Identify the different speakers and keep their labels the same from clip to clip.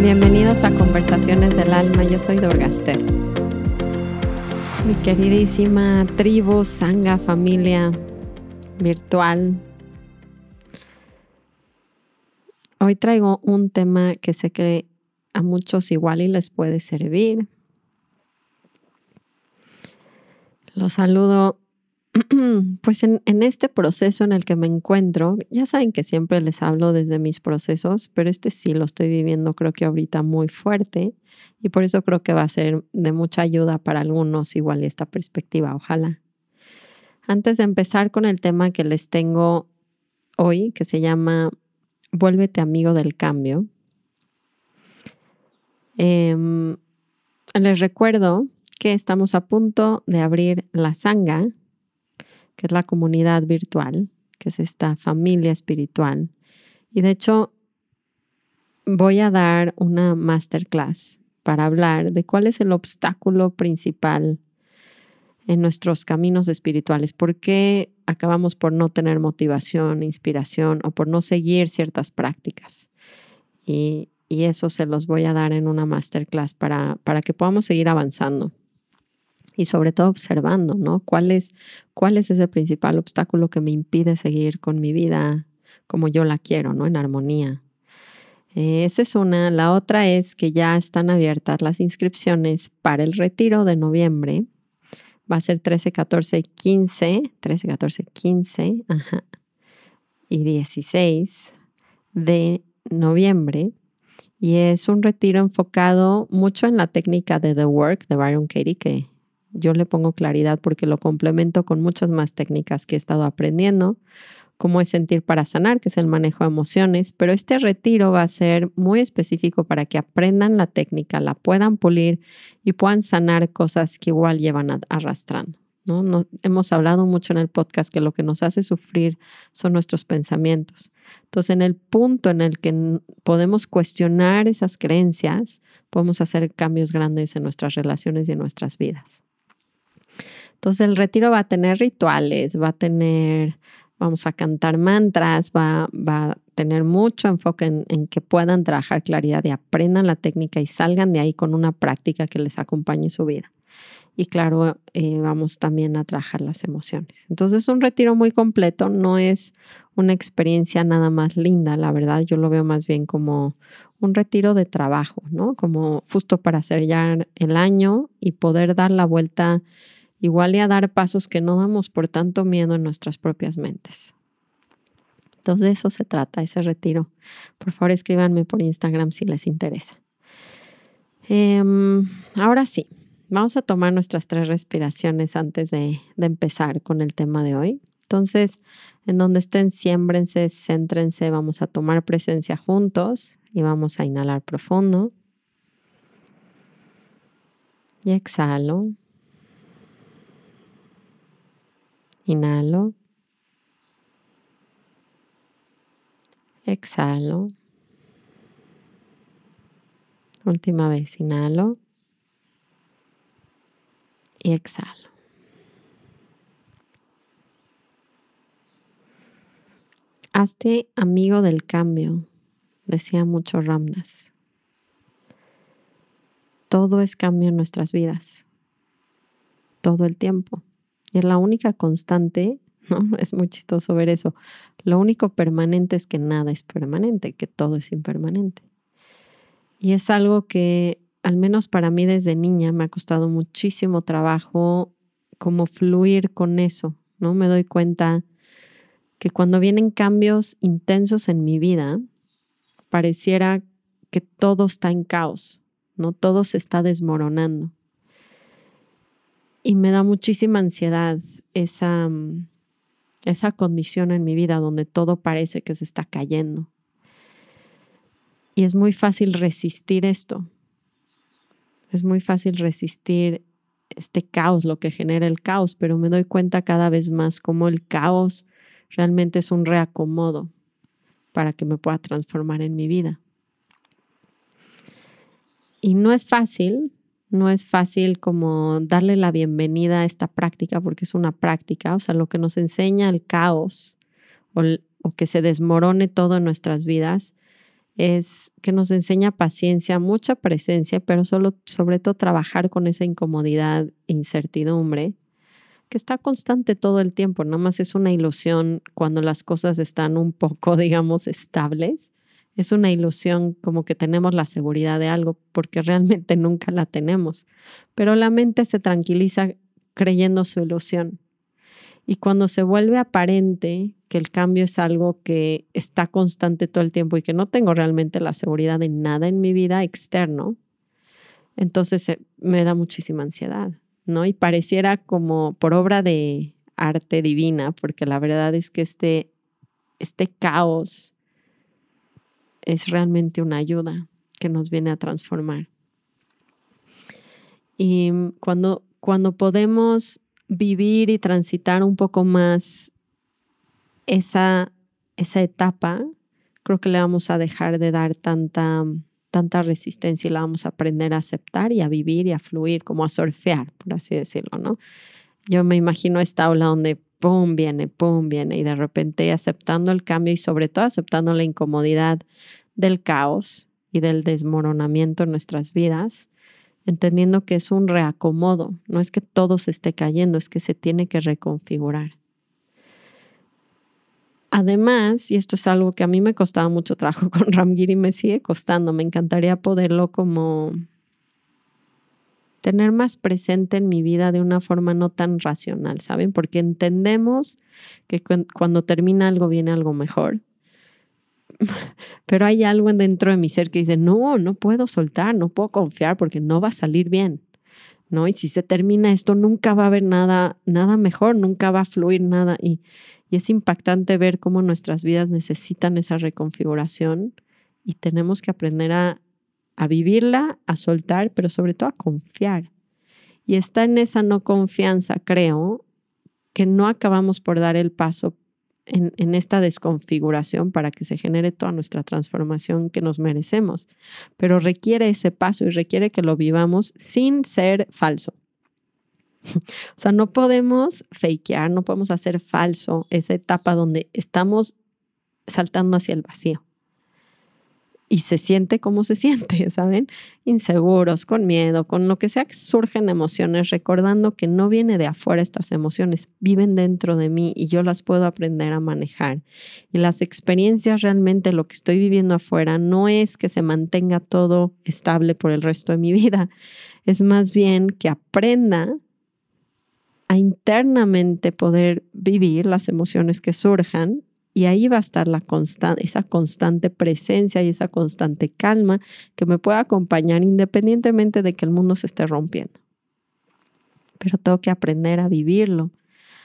Speaker 1: Bienvenidos a Conversaciones del Alma, yo soy Dorgaster. Mi queridísima tribu, sanga, familia virtual. Hoy traigo un tema que sé que a muchos igual y les puede servir. Los saludo pues en, este proceso en el que me encuentro, ya saben que siempre les hablo desde mis procesos, pero este sí lo estoy viviendo creo que ahorita muy fuerte y por eso creo que va a ser de mucha ayuda para algunos igual esta perspectiva, ojalá. Antes de empezar con el tema que les tengo hoy, que se llama Vuélvete amigo del cambio, em, les recuerdo que estamos a punto de abrir la sanga que es la comunidad virtual, que es esta familia espiritual. Y de hecho, voy a dar una masterclass para hablar de cuál es el obstáculo principal en nuestros caminos espirituales. ¿Por qué acabamos por no tener motivación, inspiración o por no seguir ciertas prácticas? Y, eso se los voy a dar en una masterclass para, para que podamos seguir avanzando y sobre todo observando, ¿no? ¿Cuál es, ¿Cuál es ese principal obstáculo que me impide seguir con mi vida como yo la quiero, ¿no? En armonía. Eh, esa es una. La otra es que ya están abiertas las inscripciones para el retiro de noviembre. Va a ser 13, 14, 15, 13, 14, 15 ajá, y 16 de noviembre. Y es un retiro enfocado mucho en la técnica de The Work de Byron Katie, que yo le pongo claridad porque lo complemento con muchas más técnicas que he estado aprendiendo, como es sentir para sanar, que es el manejo de emociones, pero este retiro va a ser muy específico para que aprendan la técnica, la puedan pulir y puedan sanar cosas que igual llevan arrastrando. ¿No? hemos hablado mucho en el podcast que lo que nos hace sufrir son nuestros pensamientos. Entonces, en el punto en el que podemos cuestionar esas creencias, podemos hacer cambios grandes en nuestras relaciones y en nuestras vidas. Entonces el retiro va a tener rituales, va a tener, vamos a cantar mantras, va, va a tener mucho enfoque en, que puedan trabajar claridad y aprendan la técnica y salgan de ahí con una práctica que les acompañe su vida. Y claro, eh, vamos también a trabajar las emociones. Entonces es un retiro muy completo, no es una experiencia nada más linda, la verdad, yo lo veo más bien como un retiro de trabajo, ¿no? Como justo para sellar el año y poder dar la vuelta igual y a dar pasos que no damos por tanto miedo en nuestras propias mentes. Entonces de eso se trata, ese retiro. Por favor, escríbanme por Instagram si les interesa. Em, ahora sí, vamos a tomar nuestras tres respiraciones antes de, de empezar con el tema de hoy. Entonces, en donde estén, siémbrense, céntrense, vamos a tomar presencia juntos y vamos a inhalar profundo. Y exhalo. Inhalo. Exhalo. Última vez, inhalo. Y exhalo. Hazte amigo del cambio, decía mucho Ramdas. Todo es cambio en nuestras vidas, todo el tiempo. Y es la única constante, ¿no? Es muy chistoso ver eso. Lo único permanente es que nada es permanente, que todo es impermanente. Y es algo que, al menos para mí desde niña, me ha costado muchísimo trabajo como fluir con eso, ¿no? Me doy cuenta que cuando vienen cambios intensos en mi vida, pareciera que todo está en caos, ¿no? Todo se está desmoronando y me da muchísima ansiedad esa, esa condición en mi vida donde todo parece que se está cayendo. Y es muy fácil resistir esto. Es muy fácil resistir este caos, lo que genera el caos, pero me doy cuenta cada vez más cómo el caos realmente es un reacomodo para que me pueda transformar en mi vida. Y no es fácil, no es fácil como darle la bienvenida a esta práctica porque es una práctica, o sea, lo que nos enseña el caos o, que se desmorone todo en nuestras vidas es que nos enseña paciencia, mucha presencia, pero solo, sobre todo trabajar con esa incomodidad e incertidumbre que está constante todo el tiempo, nada más es una ilusión cuando las cosas están un poco, digamos, estables. Es una ilusión como que tenemos la seguridad de algo porque realmente nunca la tenemos. Pero la mente se tranquiliza creyendo su ilusión. Y cuando se vuelve aparente que el cambio es algo que está constante todo el tiempo y que no tengo realmente la seguridad de nada en mi vida externo, entonces eh, me da muchísima ansiedad, ¿no? Y pareciera como por obra de arte divina, porque la verdad es que este, este caos es realmente una ayuda que nos viene a transformar. Y cuando, cuando podemos vivir y transitar un poco más esa, esa etapa, creo que le vamos a dejar de dar tanta, tanta resistencia y la vamos a aprender a aceptar y a vivir y a fluir, como a surfear, por así decirlo, ¿no? Yo me imagino esta ola donde pum, viene, pum, viene y de repente aceptando el cambio y sobre todo aceptando la incomodidad del caos y del desmoronamiento en nuestras vidas, entendiendo que es un reacomodo, no es que todo se esté cayendo, es que se tiene que reconfigurar. Además, y esto es algo que a mí me costaba mucho trabajo con Ramgiri y me sigue costando, me encantaría poderlo como tener más presente en mi vida de una forma no tan racional, ¿saben? Porque entendemos que cuando termina algo viene algo mejor. Pero hay algo dentro de mi ser que dice, no, no puedo soltar, no puedo confiar porque no va a salir bien. ¿No? Y si se termina esto, nunca va a haber nada, nada mejor, nunca va a fluir nada. Y, y es impactante ver cómo nuestras vidas necesitan esa reconfiguración y tenemos que aprender a, a vivirla, a soltar, pero sobre todo a confiar. Y está en esa no confianza, creo, que no acabamos por dar el paso en, esta desconfiguración para que se genere toda nuestra transformación que nos merecemos. Pero requiere ese paso y requiere que lo vivamos sin ser falso. O sea, no podemos fakear, no podemos hacer falso esa etapa donde estamos saltando hacia el vacío. Y se siente como se siente, ¿saben? Inseguros, con miedo, con lo que sea surgen emociones, recordando que no viene de afuera estas emociones, viven dentro de mí y yo las puedo aprender a manejar. Y las experiencias realmente, lo que estoy viviendo afuera, no es que se mantenga todo estable por el resto de mi vida, es más bien que aprenda a internamente poder vivir las emociones que surjan y ahí va a estar esa constante presencia y esa constante calma que me pueda acompañar independientemente de que el mundo se esté rompiendo. Pero tengo que aprender a vivirlo,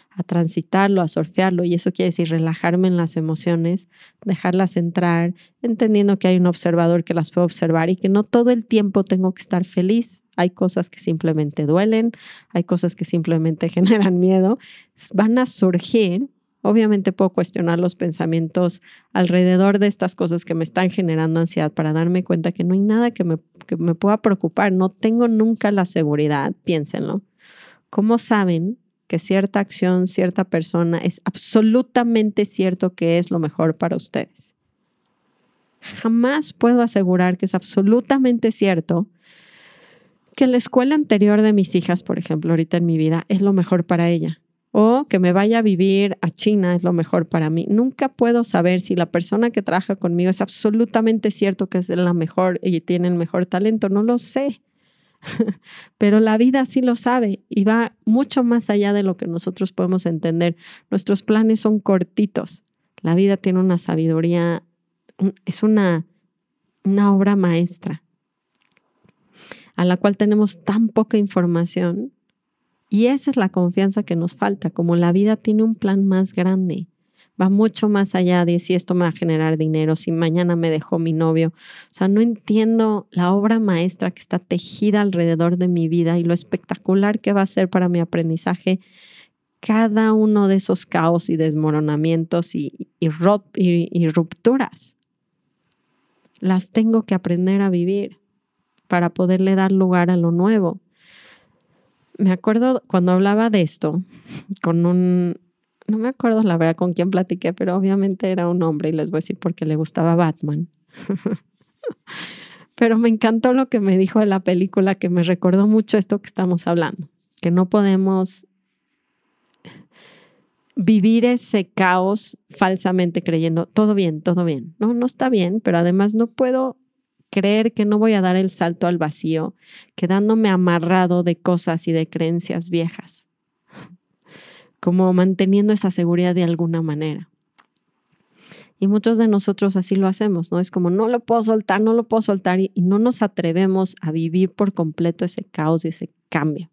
Speaker 1: a transitarlo, a surfearlo y eso quiere decir relajarme en las emociones, dejarlas entrar, entendiendo que hay un observador que las puede observar y que no todo el tiempo tengo que estar feliz. Hay cosas que simplemente duelen, hay cosas que simplemente generan miedo, van a surgir. Obviamente puedo cuestionar los pensamientos alrededor de estas cosas que me están generando ansiedad para darme cuenta que no hay nada que me, que me pueda preocupar. No tengo nunca la seguridad, piénsenlo. ¿Cómo saben que cierta acción, cierta persona es absolutamente cierto que es lo mejor para ustedes? Jamás puedo asegurar que es absolutamente cierto que la escuela anterior de mis hijas, por ejemplo, ahorita en mi vida, es lo mejor para ella. O que me vaya a vivir a China es lo mejor para mí. Nunca puedo saber si la persona que trabaja conmigo es absolutamente cierto que es la mejor y tiene el mejor talento. No lo sé. Pero la vida sí lo sabe y va mucho más allá de lo que nosotros podemos entender. Nuestros planes son cortitos. La vida tiene una sabiduría, es una, una obra maestra a la cual tenemos tan poca información. Y esa es la confianza que nos falta, como la vida tiene un plan más grande, va mucho más allá de si esto me va a generar dinero, si mañana me dejó mi novio. O sea, no entiendo la obra maestra que está tejida alrededor de mi vida y lo espectacular que va a ser para mi aprendizaje cada uno de esos caos y desmoronamientos y, y, y rupturas. Las tengo que aprender a vivir para poderle dar lugar a lo nuevo. Me acuerdo cuando hablaba de esto con un, no me acuerdo la verdad con quién platiqué, pero obviamente era un hombre y les voy a decir porque le gustaba Batman. pero me encantó lo que me dijo de la película que me recordó mucho esto que estamos hablando, que no podemos vivir ese caos falsamente creyendo, todo bien, todo bien. No, no está bien, pero además no puedo creer que no voy a dar el salto al vacío, quedándome amarrado de cosas y de creencias viejas, como manteniendo esa seguridad de alguna manera. Y muchos de nosotros así lo hacemos, ¿no? Es como, no lo puedo soltar, no lo puedo soltar y, no nos atrevemos a vivir por completo ese caos y ese cambio.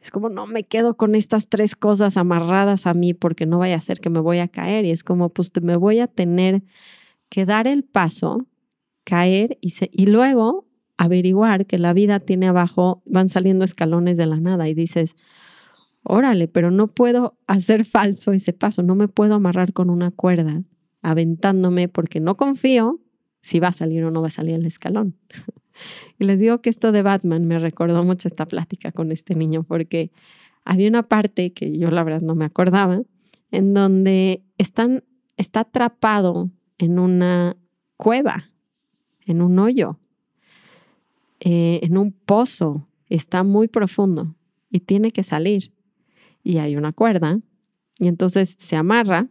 Speaker 1: Es como, no me quedo con estas tres cosas amarradas a mí porque no vaya a ser que me voy a caer. Y es como, pues me voy a tener que dar el paso, caer y, y luego averiguar que la vida tiene abajo, van saliendo escalones de la nada y dices, órale, pero no puedo hacer falso ese paso, no me puedo amarrar con una cuerda aventándome porque no confío si va a salir o no va a salir el escalón. Y les digo que esto de Batman me recordó mucho esta plática con este niño porque había una parte que yo la verdad no me acordaba, en donde están, está atrapado en una cueva, en un hoyo, eh, en un pozo, está muy profundo y tiene que salir. Y hay una cuerda y entonces se amarra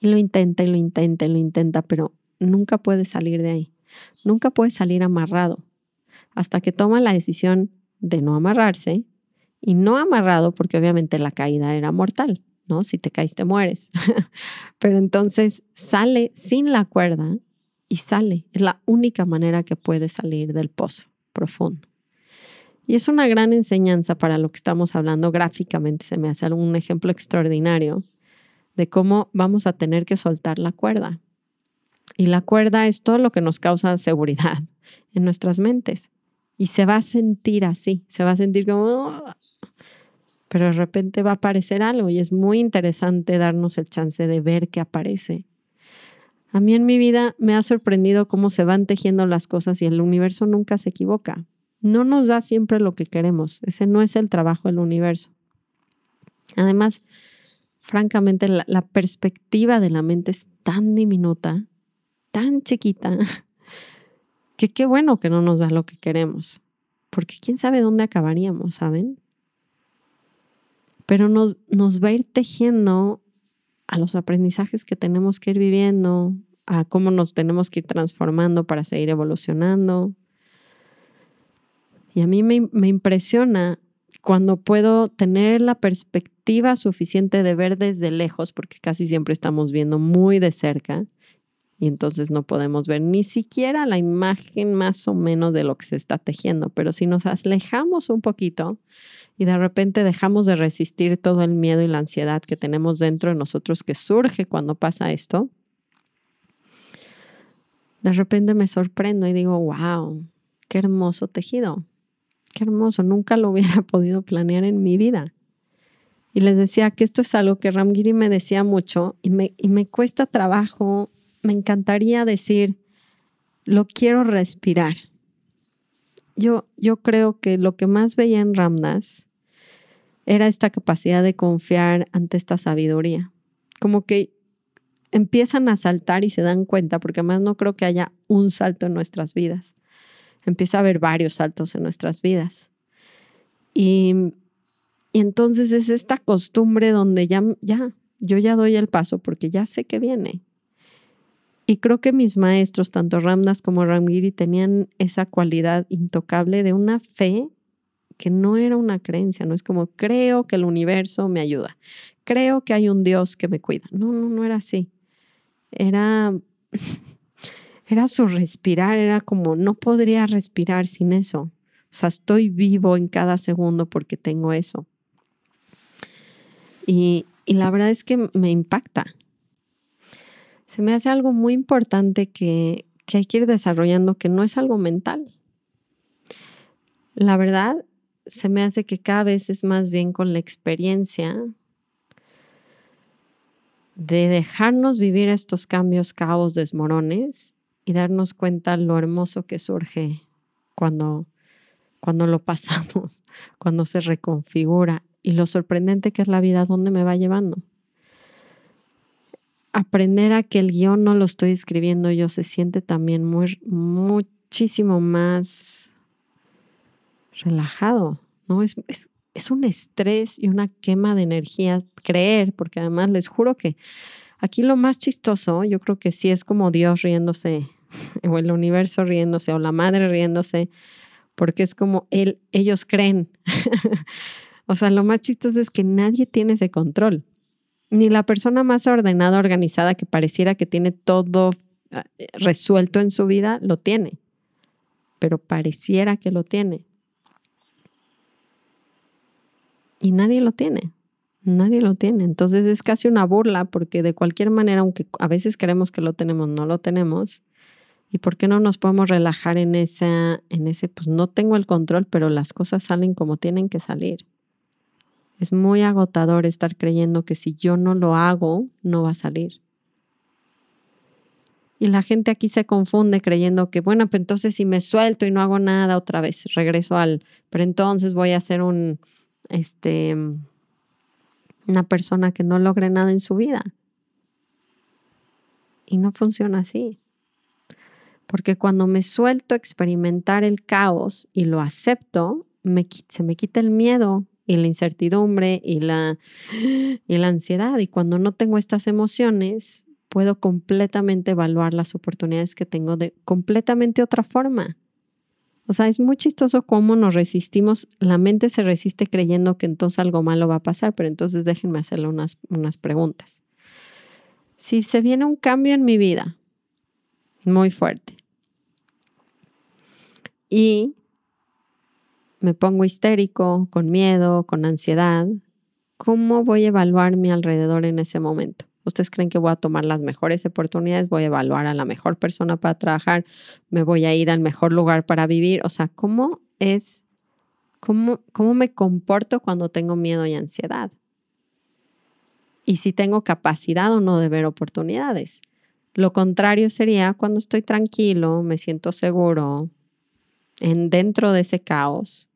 Speaker 1: y lo intenta y lo intenta y lo intenta, pero nunca puede salir de ahí. Nunca puede salir amarrado hasta que toma la decisión de no amarrarse y no amarrado porque obviamente la caída era mortal, ¿no? Si te caes te mueres. Pero entonces sale sin la cuerda y sale. Es la única manera que puede salir del pozo profundo. Y es una gran enseñanza para lo que estamos hablando gráficamente. Se me hace un ejemplo extraordinario de cómo vamos a tener que soltar la cuerda. Y la cuerda es todo lo que nos causa seguridad en nuestras mentes. Y se va a sentir así, se va a sentir como... Pero de repente va a aparecer algo y es muy interesante darnos el chance de ver qué aparece. A mí en mi vida me ha sorprendido cómo se van tejiendo las cosas y el universo nunca se equivoca. No nos da siempre lo que queremos. Ese no es el trabajo del universo. Además, francamente, la, perspectiva de la mente es tan diminuta tan chiquita que qué bueno que no nos da lo que queremos, porque quién sabe dónde acabaríamos, ¿saben? Pero nos, nos va a ir tejiendo a los aprendizajes que tenemos que ir viviendo, a cómo nos tenemos que ir transformando para seguir evolucionando. Y a mí me, impresiona cuando puedo tener la perspectiva suficiente de ver desde lejos, porque casi siempre estamos viendo muy de cerca, y entonces no podemos ver ni siquiera la imagen más o menos de lo que se está tejiendo. Pero si nos alejamos un poquito y de repente dejamos de resistir todo el miedo y la ansiedad que tenemos dentro de nosotros que surge cuando pasa esto, de repente me sorprendo y digo, wow, qué hermoso tejido, qué hermoso, nunca lo hubiera podido planear en mi vida. Y les decía que esto es algo que Ramgiri me decía mucho y me, y me cuesta trabajo me encantaría decir, lo quiero respirar. Yo, yo creo que lo que más veía en Ramdas era esta capacidad de confiar ante esta sabiduría. Como que empiezan a saltar y se dan cuenta, porque además no creo que haya un salto en nuestras vidas. Empieza a haber varios saltos en nuestras vidas. Y, y entonces es esta costumbre donde ya, ya, yo ya doy el paso porque ya sé que viene. Y creo que mis maestros, tanto Ramdas como Ramgiri, tenían esa cualidad intocable de una fe que no era una creencia, no es como creo que el universo me ayuda, creo que hay un Dios que me cuida. No, no, no era así. Era, era su respirar, era como no podría respirar sin eso. O sea, estoy vivo en cada segundo porque tengo eso. Y, y la verdad es que me impacta se me hace algo muy importante que, hay que ir desarrollando, que no es algo mental. La verdad, se me hace que cada vez es más bien con la experiencia de dejarnos vivir estos cambios, caos, desmorones y darnos cuenta lo hermoso que surge cuando, cuando lo pasamos, cuando se reconfigura y lo sorprendente que es la vida, dónde me va llevando. Aprender a que el guion no lo estoy escribiendo yo se siente también muy, muchísimo más relajado, ¿no? Es, es, un estrés y una quema de energía creer, porque además les juro que aquí lo más chistoso, yo creo que sí es como Dios riéndose, o el universo riéndose, o la madre riéndose, porque es como él, ellos creen. o sea, lo más chistoso es que nadie tiene ese control. Ni la persona más ordenada, organizada, que pareciera que tiene todo ah, resuelto en su vida, lo tiene. Pero pareciera que lo tiene. Y nadie lo tiene. Nadie lo tiene. Entonces es casi una burla porque de cualquier manera, aunque a veces creemos que lo tenemos, no lo tenemos. ¿Y por qué no nos podemos relajar en, esa, en ese, pues no tengo el control, pero las cosas salen como tienen que salir? Es muy agotador estar creyendo que si yo no lo hago, no va a salir. Y la gente aquí se confunde creyendo que, bueno, pues entonces si me suelto y no hago nada otra vez, regreso al, pero entonces voy a hacer un, este, una persona que no logre nada en su vida. Y no funciona así. Porque cuando me suelto a experimentar el caos y lo acepto, se me quita el miedo y la incertidumbre y la, y la ansiedad. Y cuando no tengo estas emociones, puedo completamente evaluar las oportunidades que tengo de completamente otra forma. O sea, es muy chistoso cómo nos resistimos. La mente se resiste creyendo que entonces algo malo va a pasar, pero entonces déjenme hacerle unas, unas preguntas. Si se viene un cambio en mi vida muy fuerte y me pongo histérico, con miedo, con ansiedad, ¿cómo voy a evaluar mi alrededor en ese momento? ¿Ustedes creen que voy a tomar las mejores oportunidades? ¿Voy a evaluar a la mejor persona para trabajar? ¿Me voy a ir al mejor lugar para vivir? O sea, ¿cómo es, cómo, cómo me comporto cuando tengo miedo y ansiedad? Y si tengo capacidad o no de ver oportunidades. Lo contrario sería cuando estoy tranquilo, me siento seguro, en dentro de ese caos,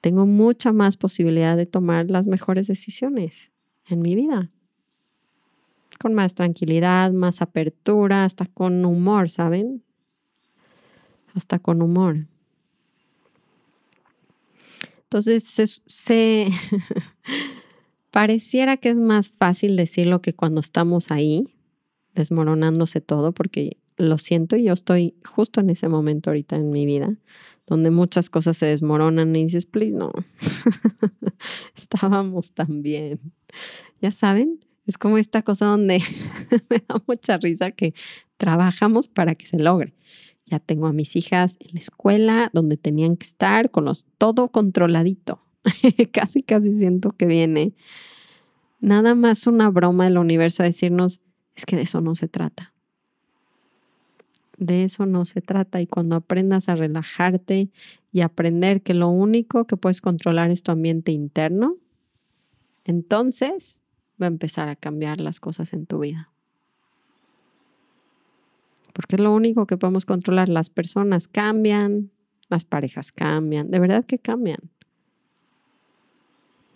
Speaker 1: tengo mucha más posibilidad de tomar las mejores decisiones en mi vida con más tranquilidad, más apertura, hasta con humor, ¿saben? Hasta con humor. Entonces, se, pareciera que es más fácil decirlo que cuando estamos ahí, desmoronándose todo, porque lo siento y yo estoy justo en ese momento ahorita en mi vida, donde muchas cosas se desmoronan y dices, please, no, estábamos tan bien. Ya saben, es como esta cosa donde me da mucha risa que trabajamos para que se logre. Ya tengo a mis hijas en la escuela donde tenían que estar con los todo controladito. casi, casi siento que viene nada más una broma del universo a decirnos, es que de eso no se trata. De eso no se trata. Y cuando aprendas a relajarte y aprender que lo único que puedes controlar es tu ambiente interno, entonces va a empezar a cambiar las cosas en tu vida. Porque es lo único que podemos controlar. Las personas cambian, las parejas cambian, de verdad que cambian.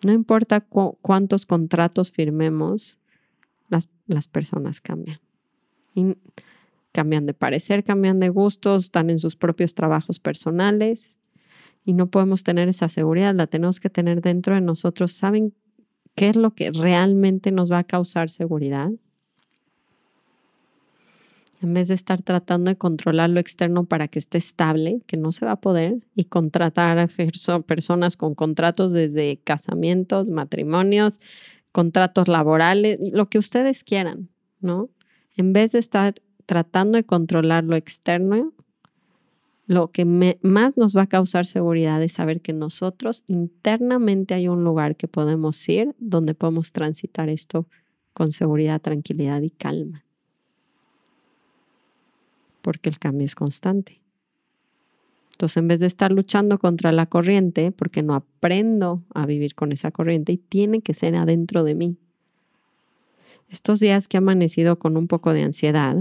Speaker 1: No importa cuántos contratos firmemos, las, las personas cambian. Cambian de parecer, cambian de gustos, están en sus propios trabajos personales y no podemos tener esa seguridad, la tenemos que tener dentro de nosotros. ¿Saben qué es lo que realmente nos va a causar seguridad. En vez de estar tratando de controlar lo externo para que esté estable, que no se va a poder, y contratar a personas con contratos desde casamientos, matrimonios, contratos laborales, lo que ustedes quieran, ¿no? En vez de estar tratando de controlar lo externo, lo que más nos va a causar seguridad es saber que nosotros internamente hay un lugar que podemos ir donde podemos transitar esto con seguridad, tranquilidad y calma. Porque el cambio es constante. Entonces, en vez de estar luchando contra la corriente, porque no aprendo a vivir con esa corriente y tiene que ser adentro de mí. Estos días que he amanecido con un poco de ansiedad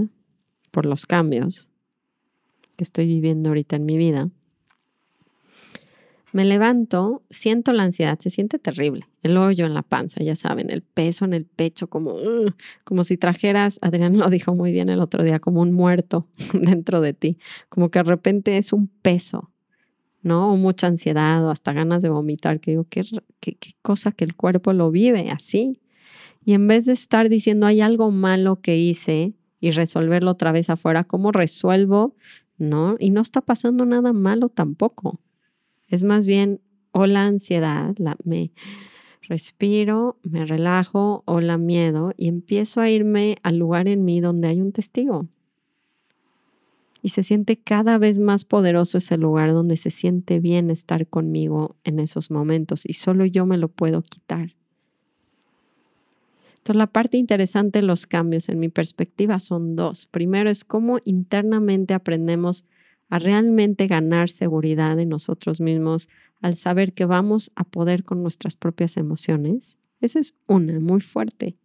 Speaker 1: por los cambios, estoy viviendo ahorita en mi vida. Me levanto, siento la ansiedad, se siente terrible. El hoyo en la panza, ya saben, el peso en el pecho, como, como si trajeras, Adrián lo dijo muy bien el otro día, como un muerto dentro de ti, como que de repente es un peso, ¿no? O mucha ansiedad o hasta ganas de vomitar, que digo, qué, qué cosa que el cuerpo lo vive así. Y en vez de estar diciendo, hay algo malo que hice y resolverlo otra vez afuera, ¿cómo resuelvo? ¿No? Y no está pasando nada malo tampoco es más bien o la ansiedad, la, me respiro, me relajo o la miedo y empiezo a irme al lugar en mí donde hay un testigo. Y se siente cada vez más poderoso ese lugar donde se siente bien estar conmigo en esos momentos y solo yo me lo puedo quitar. Entonces, la parte interesante de los cambios en mi perspectiva son dos. Primero es cómo internamente aprendemos a realmente ganar seguridad en nosotros mismos al saber que vamos a poder con nuestras propias emociones. Esa es una muy fuerte.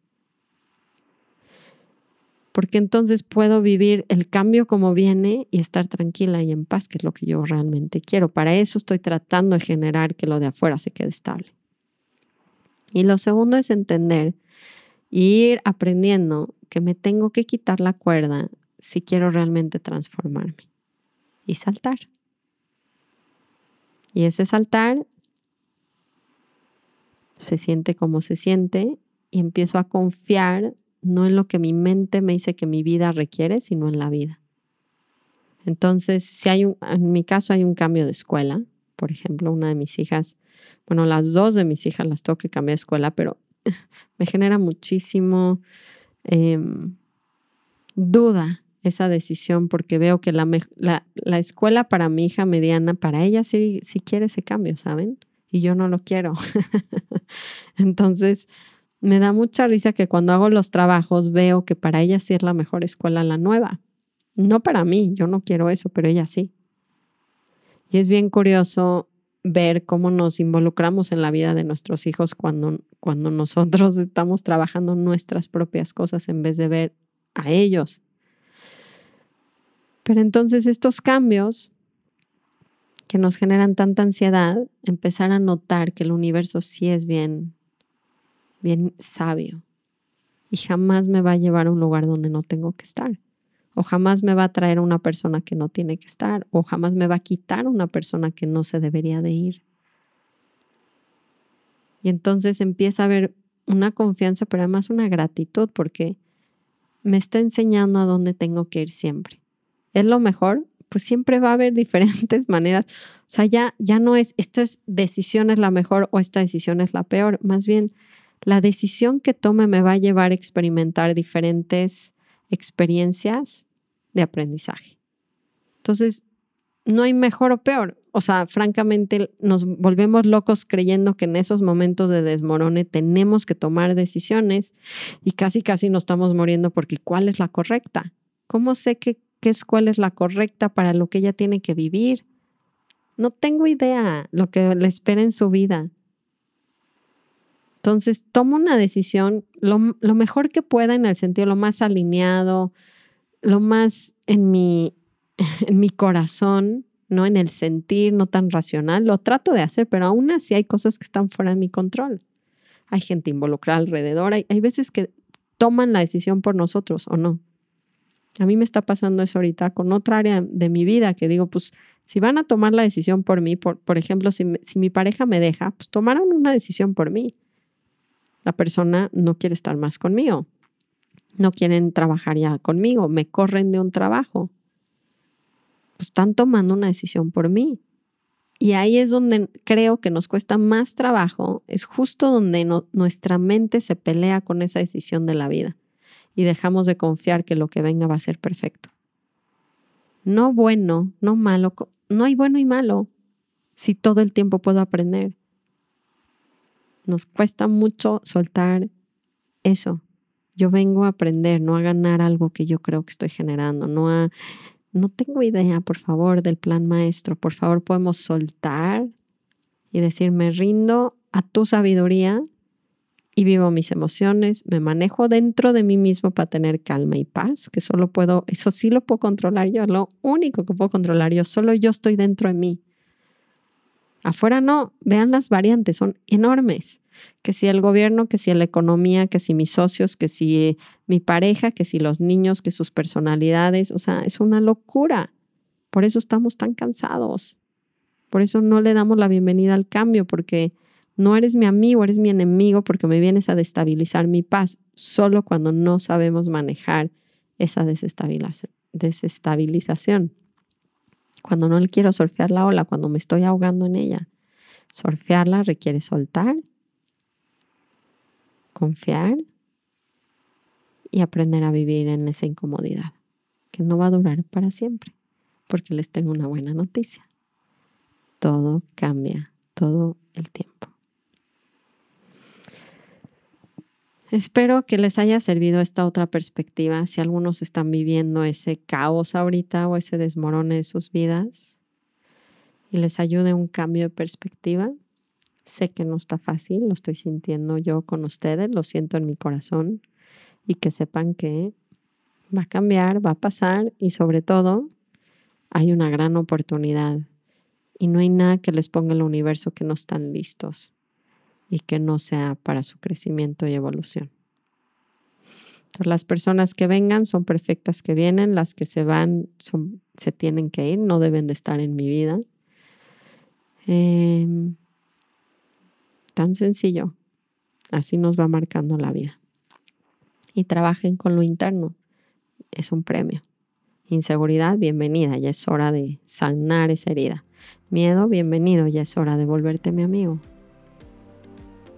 Speaker 1: Porque entonces puedo vivir el cambio como viene y estar tranquila y en paz, que es lo que yo realmente quiero. Para eso estoy tratando de generar que lo de afuera se quede estable. Y lo segundo es entender ir aprendiendo que me tengo que quitar la cuerda si quiero realmente transformarme y saltar. Y ese saltar se siente como se siente y empiezo a confiar no en lo que mi mente me dice que mi vida requiere, sino en la vida. Entonces, si hay un, en mi caso hay un cambio de escuela, por ejemplo, una de mis hijas, bueno, las dos de mis hijas las tengo que cambiar de escuela, pero me genera muchísimo em, duda esa decisión porque veo que la, la, escuela para mi hija mediana, para ella sí, sí quiere ese cambio, ¿saben? Y yo no lo quiero. Entonces, me da mucha risa que cuando hago los trabajos veo que para ella sí es la mejor escuela la nueva. No para mí, yo no quiero eso, pero ella sí. Y es bien curioso ver cómo nos involucramos en la vida de nuestros hijos cuando, cuando nosotros estamos trabajando nuestras propias cosas en vez de ver a ellos pero entonces estos cambios que nos generan tanta ansiedad, empezar a notar que el universo sí es bien, bien sabio y jamás me va a llevar a un lugar donde no tengo que estar. O jamás me va a traer una persona que no tiene que estar. O jamás me va a quitar una persona que no se debería de ir. Y entonces empieza a haber una confianza, pero además una gratitud porque me está enseñando a dónde tengo que ir siempre es lo mejor, pues siempre va a haber diferentes maneras. O sea, ya, ya no es, esta es decisión es la mejor o esta decisión es la peor. Más bien, la decisión que tome me va a llevar a experimentar diferentes experiencias de aprendizaje. Entonces, no hay mejor o peor. O sea, francamente, nos volvemos locos creyendo que en esos momentos de desmorone tenemos que tomar decisiones y casi, casi nos estamos muriendo porque ¿cuál es la correcta? ¿Cómo sé que qué es cuál es la correcta para lo que ella tiene que vivir. No tengo idea lo que le espera en su vida. Entonces, tomo una decisión lo, mejor que pueda en el sentido, lo más alineado, lo más en mi, en mi corazón, no en el sentir, no tan racional. Lo trato de hacer, pero aún así hay cosas que están fuera de mi control. Hay gente involucrada alrededor, hay, hay veces que toman la decisión por nosotros o no. A mí me está pasando eso ahorita con otra área de mi vida que digo, pues si van a tomar la decisión por mí, por, por ejemplo, si, si mi pareja me deja, pues tomaron una decisión por mí. La persona no quiere estar más conmigo, no quieren trabajar ya conmigo, me corren de un trabajo. Pues están tomando una decisión por mí. Y ahí es donde creo que nos cuesta más trabajo, es justo donde nuestra mente se pelea con esa decisión de la vida y dejamos de confiar que lo que venga va a ser perfecto. No bueno, no malo, no hay bueno y malo si todo el tiempo puedo aprender. Nos cuesta mucho soltar eso. Yo vengo a aprender, no a ganar algo que yo creo que estoy generando, no a, no tengo idea, por favor, del plan maestro. Por favor, podemos soltar y decir, me rindo a tu sabiduría y vivo mis emociones, me manejo dentro de mí mismo para tener calma y paz, que solo puedo, eso sí lo puedo controlar yo, lo único que puedo controlar yo, solo yo estoy dentro de mí. Afuera no, vean las variantes, son enormes. Que si el gobierno, que si la economía, que si mis socios, que si mi pareja, que si los niños, que sus personalidades, o sea, es una locura. Por eso estamos tan cansados. Por eso no le damos la bienvenida al cambio, porque no eres mi amigo, eres mi enemigo porque me vienes a destabilizar mi paz, solo cuando no sabemos manejar esa desestabilización. Cuando no le quiero surfear la ola, cuando me estoy ahogando en ella. Surfearla requiere soltar, confiar y aprender a vivir en esa incomodidad, que no va a durar para siempre, porque les tengo una buena noticia. Todo cambia todo el tiempo. Espero que les haya servido esta otra perspectiva. Si algunos están viviendo ese caos ahorita o ese desmorone de sus vidas y les ayude un cambio de perspectiva. Sé que no está fácil, lo estoy sintiendo yo con ustedes, lo siento en mi corazón y que sepan que va a cambiar, va a pasar y sobre todo hay una gran oportunidad y no hay nada que les ponga el universo que no están listos y que no sea para su crecimiento y evolución. las personas que vengan son perfectas que vienen, las que se van son, se tienen que ir, no deben de estar en mi vida. Em, tan sencillo, así nos va marcando la vida. Y trabajen con lo interno, es un premio. Inseguridad, bienvenida, ya es hora de sanar esa herida. Miedo, bienvenido, ya es hora de volverte mi amigo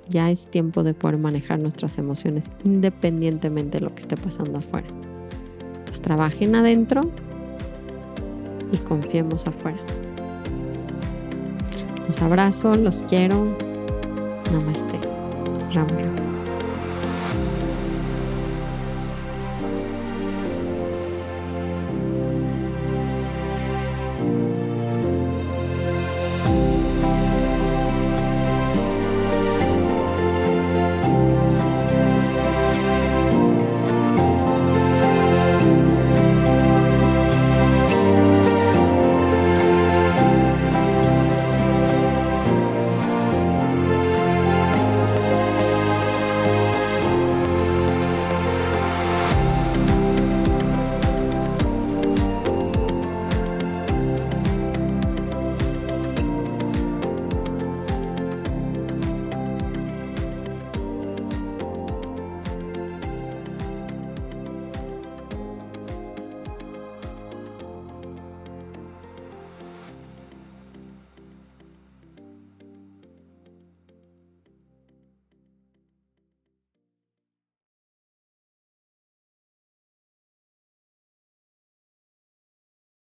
Speaker 1: ya es tiempo de poder manejar nuestras emociones independientemente de lo que esté pasando afuera. Entonces trabajen adentro y confiemos afuera. Los abrazo, los quiero. Namaste. Ram, ram.